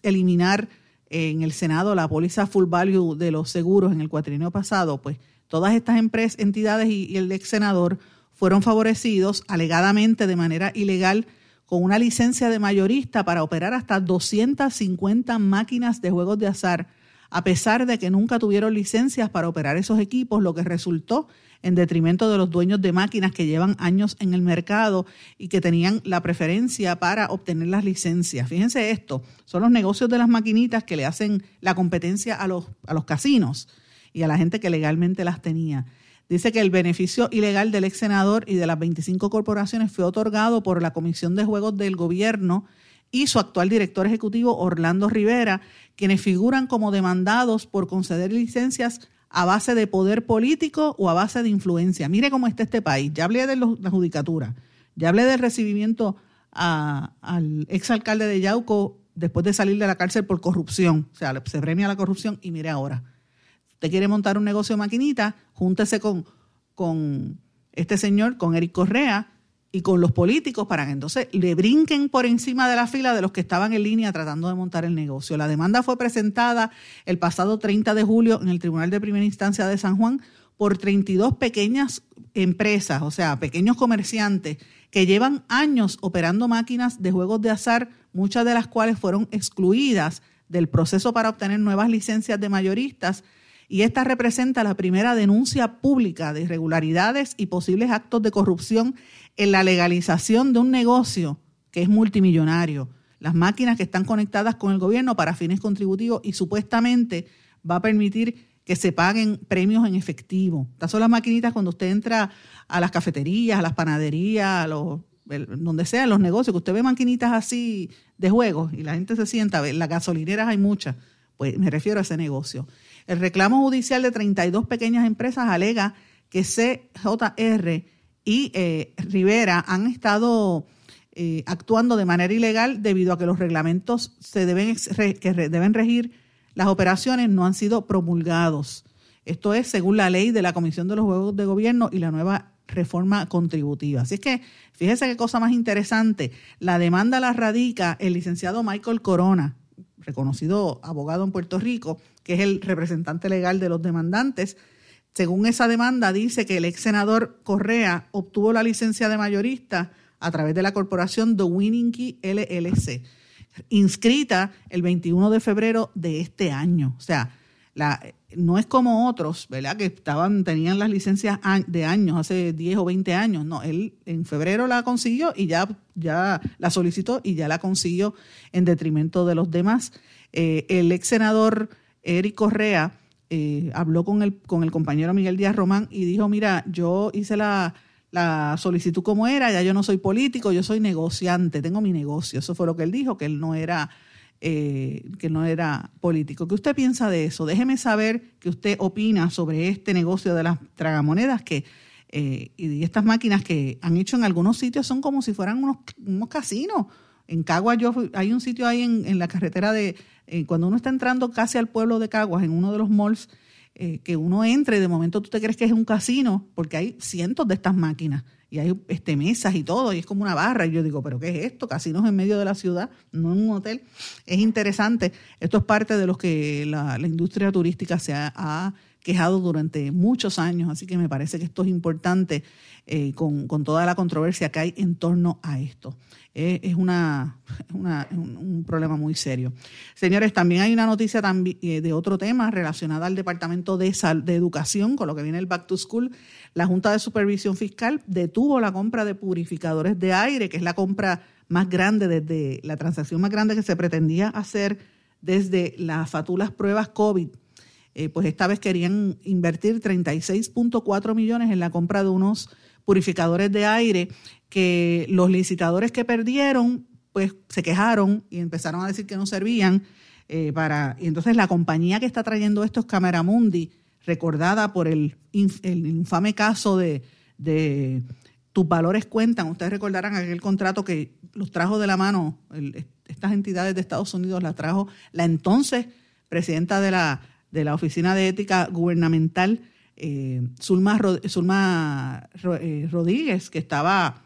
eliminar en el Senado la póliza full value de los seguros en el cuatrienio pasado, pues Todas estas empresas, entidades y, el ex senador fueron favorecidos alegadamente de manera ilegal con una licencia de mayorista para operar hasta 250 máquinas de juegos de azar, a pesar de que nunca tuvieron licencias para operar esos equipos, lo que resultó en detrimento de los dueños de máquinas que llevan años en el mercado y que tenían la preferencia para obtener las licencias. Fíjense esto, son los negocios de las maquinitas que le hacen la competencia a los, a los casinos y a la gente que legalmente las tenía. Dice que el beneficio ilegal del ex senador y de las 25 corporaciones fue otorgado por la Comisión de Juegos del Gobierno y su actual director ejecutivo Orlando Rivera, quienes figuran como demandados por conceder licencias a base de poder político o a base de influencia. Mire cómo está este país. Ya hablé de la judicatura, ya hablé del recibimiento al exalcalde de Yauco después de salir de la cárcel por corrupción. O sea, se premia la corrupción y mire ahora usted quiere montar un negocio de maquinita, júntese con, con este señor, con Eric Correa y con los políticos para que entonces le brinquen por encima de la fila de los que estaban en línea tratando de montar el negocio. La demanda fue presentada el pasado 30 de julio en el Tribunal de Primera Instancia de San Juan por 32 pequeñas empresas, o sea, pequeños comerciantes que llevan años operando máquinas de juegos de azar, muchas de las cuales fueron excluidas del proceso para obtener nuevas licencias de mayoristas y esta representa la primera denuncia pública de irregularidades y posibles actos de corrupción en la legalización de un negocio que es multimillonario. Las máquinas que están conectadas con el gobierno para fines contributivos y supuestamente va a permitir que se paguen premios en efectivo. Estas son las maquinitas cuando usted entra a las cafeterías, a las panaderías, a los, donde sea, en los negocios, que usted ve maquinitas así de juegos y la gente se sienta, en las gasolineras hay muchas, pues me refiero a ese negocio. El reclamo judicial de 32 pequeñas empresas alega que CJR y eh, Rivera han estado eh, actuando de manera ilegal debido a que los reglamentos se deben, que deben regir las operaciones no han sido promulgados. Esto es según la ley de la Comisión de los Juegos de Gobierno y la nueva reforma contributiva. Así es que fíjese qué cosa más interesante. La demanda la radica el licenciado Michael Corona, reconocido abogado en Puerto Rico, que es el representante legal de los demandantes. Según esa demanda, dice que el ex senador Correa obtuvo la licencia de mayorista a través de la corporación The Winning LLC. inscrita el 21 de febrero de este año. O sea, no es como otros, ¿verdad? Que estaban, tenían las licencias de años, hace 10 o 20 años. No, él en febrero la consiguió y ya, ya la solicitó y ya la consiguió en detrimento de los demás. Eh, el ex senador Eric Correa eh, habló con el, con el compañero Miguel Díaz Román y dijo, mira, yo hice la, la solicitud como era, ya yo no soy político, yo soy negociante, tengo mi negocio. Eso fue lo que él dijo, que él no era eh, que no era político. ¿Qué usted piensa de eso? Déjeme saber qué usted opina sobre este negocio de las tragamonedas que eh, y estas máquinas que han hecho en algunos sitios son como si fueran unos, unos casinos. En Caguas yo hay un sitio ahí en, la carretera de eh, cuando uno está entrando casi al pueblo de Caguas en uno de los malls que uno entre y de momento tú te crees que es un casino porque hay cientos de estas máquinas y hay este, mesas y todo, y es como una barra. Y yo digo, ¿pero qué es esto? Casinos en medio de la ciudad, no en un hotel. Es interesante. Esto es parte de lo que la, industria turística se ha, quejado durante muchos años, así que me parece que esto es importante eh, con, con, toda la controversia que hay en torno a esto. Eh, es una, un problema muy serio. Señores, también hay una noticia eh, de otro tema relacionada al Departamento de, de Educación, con lo que viene el Back to School. La Junta de Supervisión Fiscal detuvo la compra de purificadores de aire, que es la compra más grande desde la transacción más grande que se pretendía hacer desde las fatulas pruebas COVID. Eh, pues esta vez querían invertir 36.4 millones en la compra de unos purificadores de aire que los licitadores que perdieron, pues se quejaron y empezaron a decir que no servían eh, para... Y entonces la compañía que está trayendo estos Cameramundi, recordada por el, infame caso de, tus valores cuentan, ustedes recordarán aquel contrato que los trajo de la mano, estas entidades de Estados Unidos las trajo la entonces presidenta de la, de la Oficina de Ética Gubernamental, eh, Zulma, eh, Rodríguez, que estaba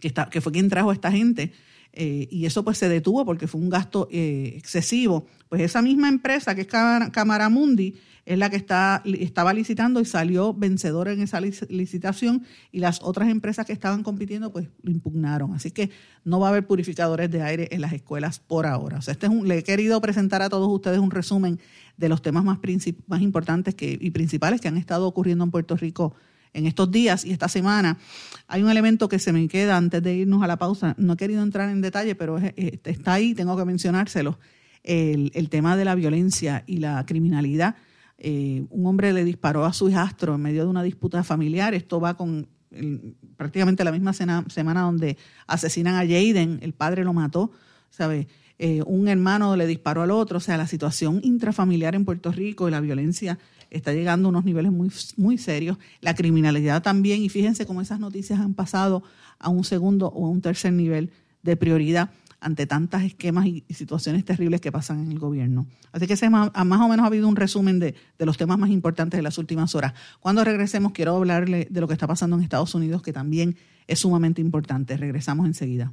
que, está, que fue quien trajo a esta gente, eh, y eso pues se detuvo porque fue un gasto eh, excesivo. Pues esa misma empresa que es Camaramundi es la que está, estaba licitando y salió vencedora en esa licitación y las otras empresas que estaban compitiendo pues lo impugnaron. Así que no va a haber purificadores de aire en las escuelas por ahora. O sea, este es un, le he querido presentar a todos ustedes un resumen de los temas más, más importantes que, y principales que han estado ocurriendo en Puerto Rico en estos días y esta semana. Hay un elemento que se me queda antes de irnos a la pausa. No he querido entrar en detalle, pero está ahí, tengo que mencionárselo. El, tema de la violencia y la criminalidad. Eh, un hombre le disparó a su hijastro en medio de una disputa familiar. Esto va con prácticamente la misma semana donde asesinan a Jaden, el padre lo mató, ¿sabes? Eh, un hermano le disparó al otro, o sea, la situación intrafamiliar en Puerto Rico y la violencia está llegando a unos niveles muy, muy serios. La criminalidad también, y fíjense cómo esas noticias han pasado a un segundo o a un tercer nivel de prioridad ante tantos esquemas y, situaciones terribles que pasan en el gobierno. Así que ese más, más, o menos ha habido un resumen de, de, los temas más importantes de las últimas horas. Cuando regresemos, quiero hablarle de lo que está pasando en Estados Unidos, que también es sumamente importante. Regresamos enseguida.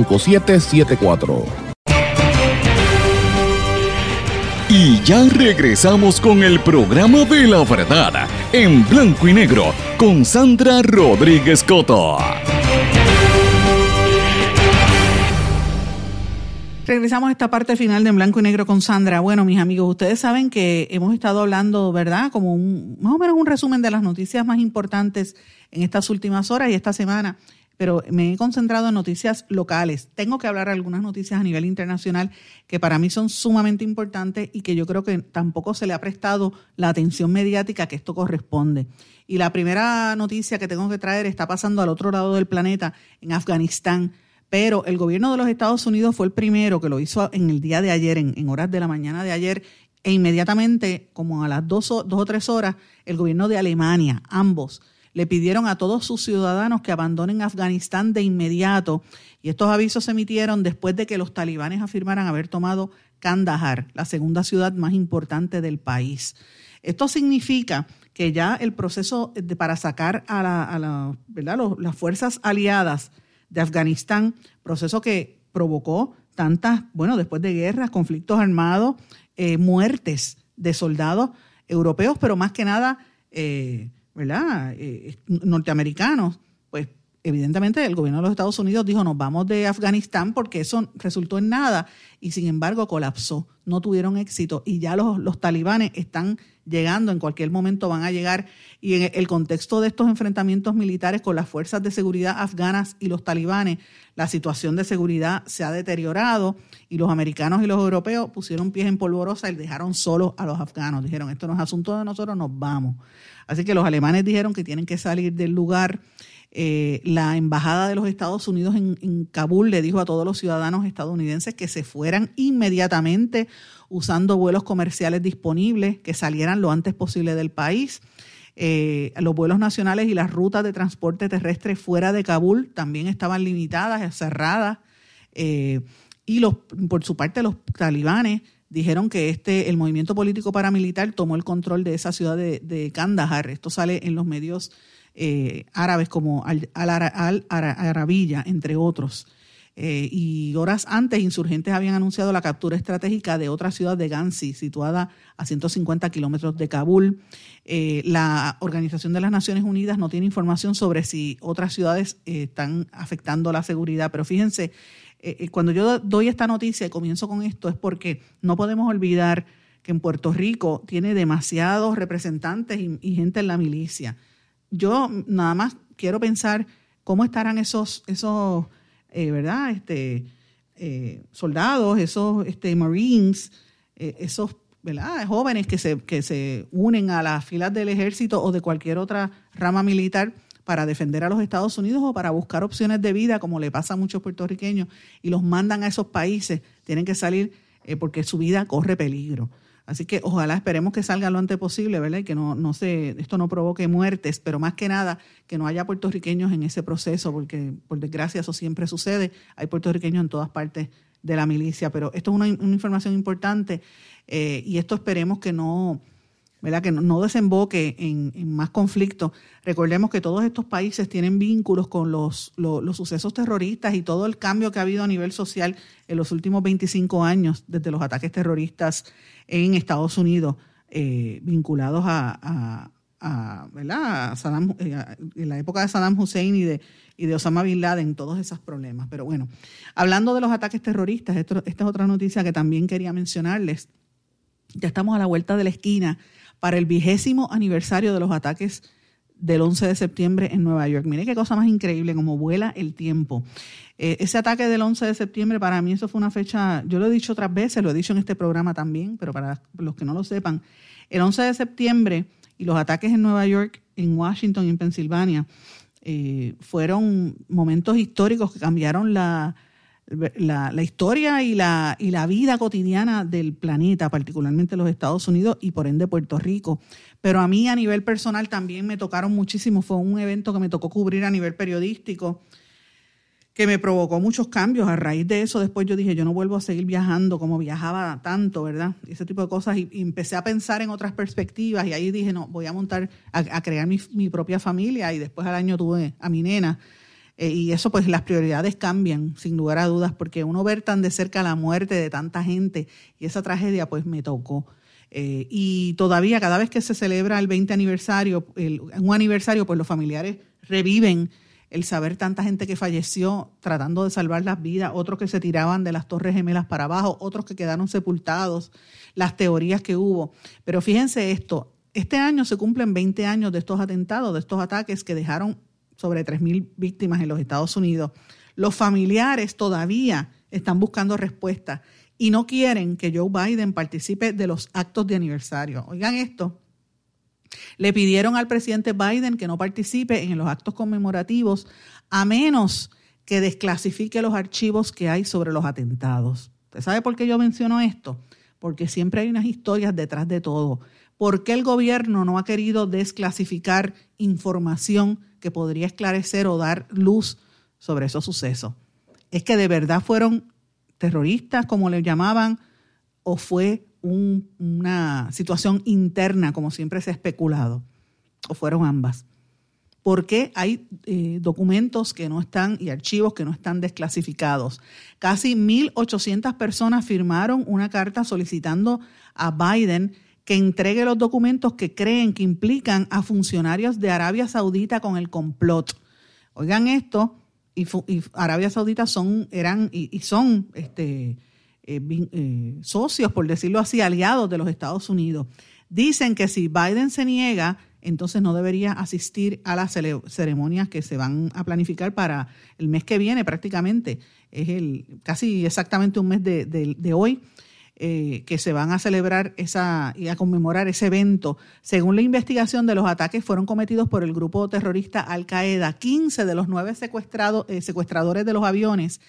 5774. Y ya regresamos con el programa de la verdad en blanco y negro con Sandra Rodríguez Coto. Regresamos a esta parte final de En Blanco y Negro con Sandra. Bueno, mis amigos, ustedes saben que hemos estado hablando, ¿verdad? Como un, más o menos un resumen de las noticias más importantes en estas últimas horas y esta semana pero me he concentrado en noticias locales. Tengo que hablar de algunas noticias a nivel internacional que para mí son sumamente importantes y que yo creo que tampoco se le ha prestado la atención mediática que esto corresponde. Y la primera noticia que tengo que traer está pasando al otro lado del planeta, en Afganistán. Pero el gobierno de los Estados Unidos fue el primero que lo hizo en el día de ayer, en, horas de la mañana de ayer, e inmediatamente, como a las dos, dos o tres horas, el gobierno de Alemania, ambos, le pidieron a todos sus ciudadanos que abandonen Afganistán de inmediato y estos avisos se emitieron después de que los talibanes afirmaran haber tomado Kandahar, la segunda ciudad más importante del país. Esto significa que ya el proceso de, para sacar a, la, las fuerzas aliadas de Afganistán, proceso que provocó tantas, bueno, después de guerras, conflictos armados, eh, muertes de soldados europeos, pero más que nada eh, ¿verdad? Eh, norteamericanos, evidentemente el gobierno de los Estados Unidos dijo nos vamos de Afganistán porque eso resultó en nada y sin embargo colapsó, no tuvieron éxito. Y ya los, los talibanes están llegando, en cualquier momento van a llegar. Y en el contexto de estos enfrentamientos militares con las fuerzas de seguridad afganas y los talibanes, la situación de seguridad se ha deteriorado. Y los americanos y los europeos pusieron pies en polvorosa y dejaron solos a los afganos, dijeron esto no es asunto de nosotros, nos vamos. Así que los alemanes dijeron que tienen que salir del lugar. Eh, la embajada de los Estados Unidos en, Kabul le dijo a todos los ciudadanos estadounidenses que se fueran inmediatamente usando vuelos comerciales disponibles, que salieran lo antes posible del país. Eh, los vuelos nacionales y las rutas de transporte terrestre fuera de Kabul también estaban limitadas, cerradas. Eh, y los, por su parte los talibanes dijeron que este, el movimiento político paramilitar tomó el control de esa ciudad de, Kandahar. Esto sale en los medios eh, árabes como Al, Al, entre otros. Eh, y horas antes, insurgentes habían anunciado la captura estratégica de otra ciudad de Gansi, situada a 150 kilómetros de Kabul. Eh, la Organización de las Naciones Unidas no tiene información sobre si otras ciudades están afectando la seguridad, pero fíjense, cuando yo doy esta noticia y comienzo con esto es porque no podemos olvidar que en Puerto Rico tiene demasiados representantes y, gente en la milicia. Yo nada más quiero pensar cómo estarán esos, esos eh, ¿verdad? Este, soldados, esos este, Marines, esos ¿verdad? jóvenes que se, que se unen a las filas del ejército o de cualquier otra rama militar para defender a los Estados Unidos o para buscar opciones de vida, como le pasa a muchos puertorriqueños, y los mandan a esos países, tienen que salir eh, porque su vida corre peligro. Así que ojalá esperemos que salga lo antes posible, ¿verdad? Y que no, no se, esto no provoque muertes, pero más que nada que no haya puertorriqueños en ese proceso, porque por desgracia eso siempre sucede. Hay puertorriqueños en todas partes de la milicia, pero esto es una, información importante eh, y esto esperemos que no, ¿verdad? que no desemboque en, más conflictos. Recordemos que todos estos países tienen vínculos con los, los, sucesos terroristas y todo el cambio que ha habido a nivel social en los últimos 25 años, desde los ataques terroristas en Estados Unidos, eh, vinculados a, eh, la época de Saddam Hussein y de Osama Bin Laden, todos esos problemas. Pero bueno, hablando de los ataques terroristas, esta es otra noticia que también quería mencionarles. Ya estamos a la vuelta de la esquina para el vigésimo aniversario de los ataques del 11 de septiembre en Nueva York. Mire qué cosa más increíble, como vuela el tiempo. Eh, ese ataque del 11 de septiembre, para mí eso fue una fecha, yo lo he dicho otras veces, lo he dicho en este programa también, pero para los que no lo sepan, el 11 de septiembre y los ataques en Nueva York, en Washington y en Pensilvania, eh, fueron momentos históricos que cambiaron la, la, historia y la, y la vida cotidiana del planeta, particularmente los Estados Unidos y por ende Puerto Rico. Pero a mí a nivel personal también me tocaron muchísimo. Fue un evento que me tocó cubrir a nivel periodístico que me provocó muchos cambios. A raíz de eso, después yo dije, yo no vuelvo a seguir viajando como viajaba tanto, ¿verdad? Ese tipo de cosas. Y, empecé a pensar en otras perspectivas y ahí dije, no, voy a montar, a, crear mi, mi, propia familia y después al año tuve a mi nena. Eh, y eso, pues las prioridades cambian, sin lugar a dudas, porque uno ver tan de cerca la muerte de tanta gente y esa tragedia, pues me tocó. Eh, y todavía cada vez que se celebra el 20 aniversario, un aniversario, pues los familiares reviven el saber tanta gente que falleció tratando de salvar las vidas, otros que se tiraban de las torres gemelas para abajo, otros que quedaron sepultados, las teorías que hubo. Pero fíjense esto, este año se cumplen 20 años de estos atentados, de estos ataques que dejaron sobre 3.000 víctimas en los Estados Unidos. Los familiares todavía están buscando respuestas y no quieren que Joe Biden participe de los actos de aniversario. Oigan esto, le pidieron al presidente Biden que no participe en los actos conmemorativos a menos que desclasifique los archivos que hay sobre los atentados. ¿Usted sabe por qué yo menciono esto? Porque siempre hay unas historias detrás de todo. ¿Por qué el gobierno no ha querido desclasificar información que podría esclarecer o dar luz sobre esos sucesos? ¿Es que de verdad fueron terroristas, como le llamaban, o fue una situación interna, como siempre se ha especulado, o fueron ambas. Porque hay eh, documentos que no están y archivos que no están desclasificados. Casi 1.800 personas firmaron una carta solicitando a Biden que entregue los documentos que creen que implican a funcionarios de Arabia Saudita con el complot. Oigan esto, y, Arabia Saudita son, eran y, y son este, eh, eh, socios, por decirlo así, aliados de los Estados Unidos. Dicen que si Biden se niega, entonces no debería asistir a las ceremonias que se van a planificar para el mes que viene prácticamente. Es el casi exactamente un mes de, hoy. Eh, que se van a celebrar esa y a conmemorar ese evento. Según la investigación de los ataques fueron cometidos por el grupo terrorista Al Qaeda, 15 de los nueve secuestrados, secuestradores de los aviones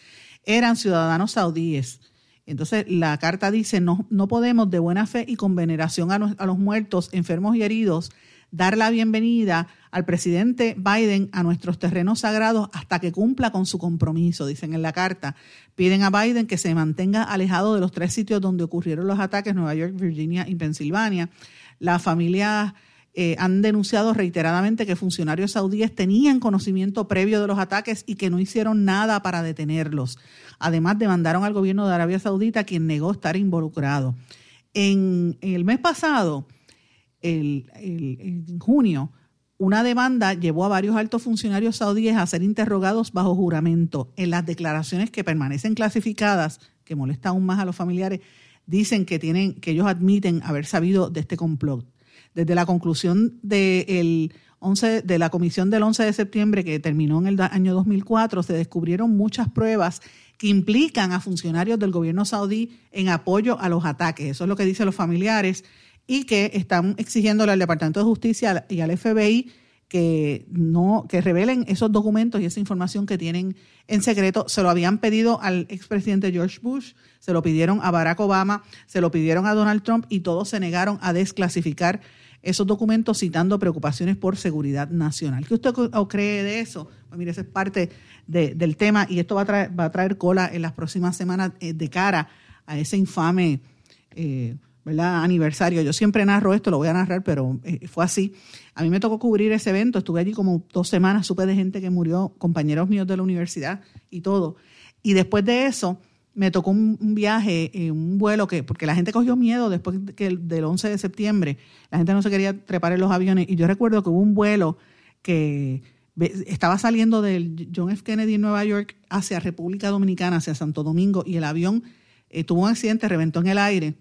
eran ciudadanos saudíes. Entonces, la carta dice, no, no podemos de buena fe y con veneración a, los muertos, enfermos y heridos, dar la bienvenida al presidente Biden a nuestros terrenos sagrados hasta que cumpla con su compromiso, dicen en la carta. Piden a Biden que se mantenga alejado de los tres sitios donde ocurrieron los ataques, Nueva York, Virginia y Pensilvania. La familia eh, han denunciado reiteradamente que funcionarios saudíes tenían conocimiento previo de los ataques y que no hicieron nada para detenerlos. Además, demandaron al gobierno de Arabia Saudita, quien negó estar involucrado. En, el mes pasado, en junio, una demanda llevó a varios altos funcionarios saudíes a ser interrogados bajo juramento. En las declaraciones que permanecen clasificadas, que molesta aún más a los familiares, dicen que tienen que ellos admiten haber sabido de este complot desde la conclusión de, 11, de la comisión del 11 de septiembre que terminó en el año 2004, se descubrieron muchas pruebas que implican a funcionarios del gobierno saudí en apoyo a los ataques. Eso es lo que dicen los familiares y que están exigiéndole al Departamento de Justicia y al FBI que no que revelen esos documentos y esa información que tienen en secreto. Se lo habían pedido al expresidente George Bush, se lo pidieron a Barack Obama, se lo pidieron a Donald Trump y todos se negaron a desclasificar esos documentos citando preocupaciones por seguridad nacional. ¿Qué usted cree de eso? Pues mire, eso es parte del tema y esto va a, traer, va a traer cola en las próximas semanas eh, de cara a ese infame eh, ¿verdad? aniversario. Yo siempre narro esto, lo voy a narrar, pero eh, fue así. A mí me tocó cubrir ese evento, estuve allí como dos semanas, supe de gente que murió, compañeros míos de la universidad y todo. Y después de eso, me tocó un, viaje, eh, un vuelo que, porque la gente cogió miedo después que del 11 de septiembre, la gente no se quería trepar en los aviones y yo recuerdo que hubo un vuelo que estaba saliendo del John F. Kennedy en Nueva York hacia República Dominicana, hacia Santo Domingo y el avión eh, tuvo un accidente, reventó en el aire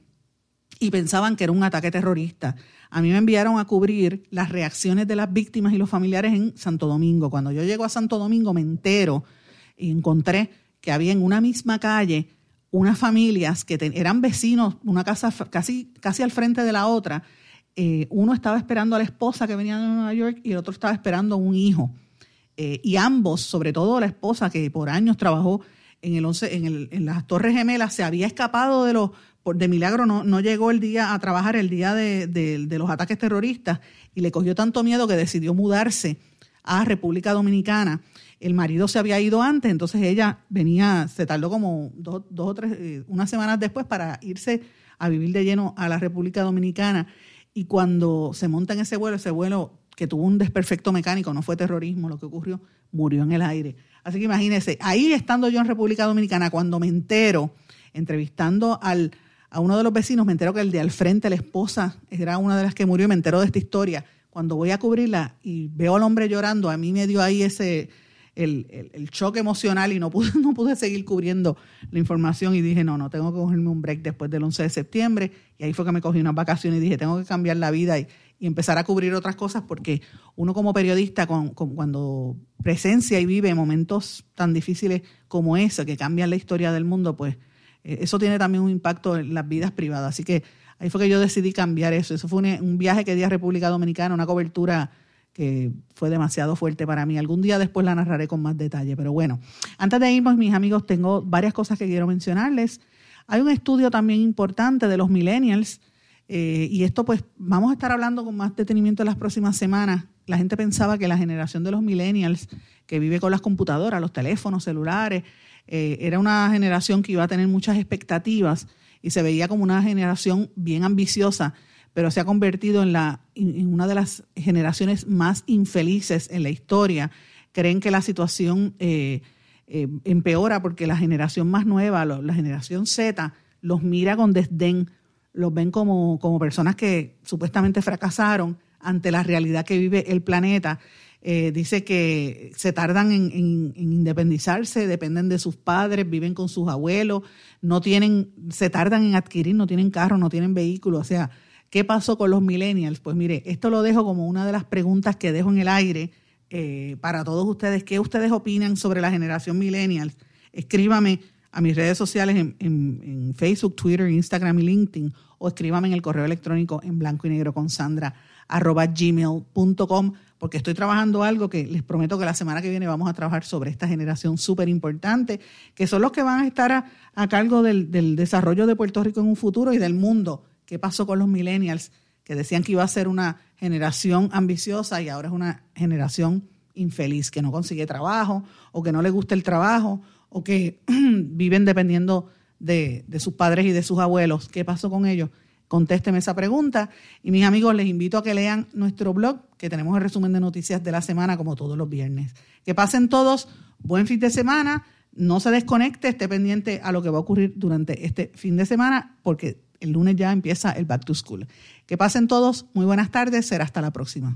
y pensaban que era un ataque terrorista. A mí me enviaron a cubrir las reacciones de las víctimas y los familiares en Santo Domingo. Cuando yo llego a Santo Domingo me entero y encontré que había en una misma calle unas familias que eran vecinos, una casa casi, casi al frente de la otra. Eh, uno estaba esperando a la esposa que venía de Nueva York y el otro estaba esperando a un hijo. Eh, y ambos, sobre todo la esposa que por años trabajó en, el 11, en, en las Torres Gemelas se había escapado de los de milagro no, no, llegó el día a trabajar el día de, los ataques terroristas y le cogió tanto miedo que decidió mudarse a República Dominicana. El marido se había ido antes, entonces ella venía, se tardó como dos, dos o tres, eh, unas semanas después para irse a vivir de lleno a la República Dominicana. Y cuando se monta en ese vuelo, ese vuelo que tuvo un desperfecto mecánico, no fue terrorismo lo que ocurrió, murió en el aire. Así que imagínense, ahí estando yo en República Dominicana, cuando me entero, entrevistando al, a uno de los vecinos, me entero que el de al frente, la esposa, era una de las que murió, y me entero de esta historia. Cuando voy a cubrirla y veo al hombre llorando, a mí me dio ahí ese, el, el, choque emocional y no pude, no pude seguir cubriendo la información y dije, no, no, tengo que cogerme un break después del 11 de septiembre. Y ahí fue que me cogí unas vacaciones y dije, tengo que cambiar la vida y, empezar a cubrir otras cosas porque uno como periodista, cuando presencia y vive momentos tan difíciles como ese, que cambian la historia del mundo, pues eso tiene también un impacto en las vidas privadas. Así que ahí fue que yo decidí cambiar eso. Eso fue un, viaje que di a República Dominicana, una cobertura que fue demasiado fuerte para mí. Algún día después la narraré con más detalle. Pero bueno, antes de irnos, mis amigos, tengo varias cosas que quiero mencionarles. Hay un estudio también importante de los millennials. Eh, y esto pues vamos a estar hablando con más detenimiento en las próximas semanas. La gente pensaba que la generación de los millennials que vive con las computadoras, los teléfonos celulares, eh, era una generación que iba a tener muchas expectativas y se veía como una generación bien ambiciosa, pero se ha convertido en, la, en una de las generaciones más infelices en la historia. Creen que la situación eh, eh, empeora porque la generación más nueva, la generación Z, los mira con desdén, los ven como, como personas que supuestamente fracasaron ante la realidad que vive el planeta eh, dice que se tardan en, independizarse, dependen de sus padres, viven con sus abuelos, no tienen, se tardan en adquirir, no tienen carro, no tienen vehículo. O sea, ¿qué pasó con los millennials? Pues mire, esto lo dejo como una de las preguntas que dejo en el aire eh, para todos ustedes. ¿Qué ustedes opinan sobre la generación millennials? Escríbame a mis redes sociales en, en Facebook, Twitter, Instagram y LinkedIn o escríbame en el correo electrónico en blanco y negro con Sandra arroba gmail.com porque estoy trabajando algo que les prometo que la semana que viene vamos a trabajar sobre esta generación súper importante, que son los que van a estar a, cargo del, desarrollo de Puerto Rico en un futuro y del mundo. ¿Qué pasó con los millennials? Que decían que iba a ser una generación ambiciosa y ahora es una generación infeliz, que no consigue trabajo o que no le gusta el trabajo o que viven dependiendo de, de sus padres y de sus abuelos. ¿Qué pasó con ellos? Contésteme esa pregunta. Y mis amigos, les invito a que lean nuestro blog, que tenemos el resumen de noticias de la semana como todos los viernes. Que pasen todos buen fin de semana, no se desconecte, esté pendiente a lo que va a ocurrir durante este fin de semana, porque el lunes ya empieza el Back to School. Que pasen todos, muy buenas tardes, será hasta la próxima.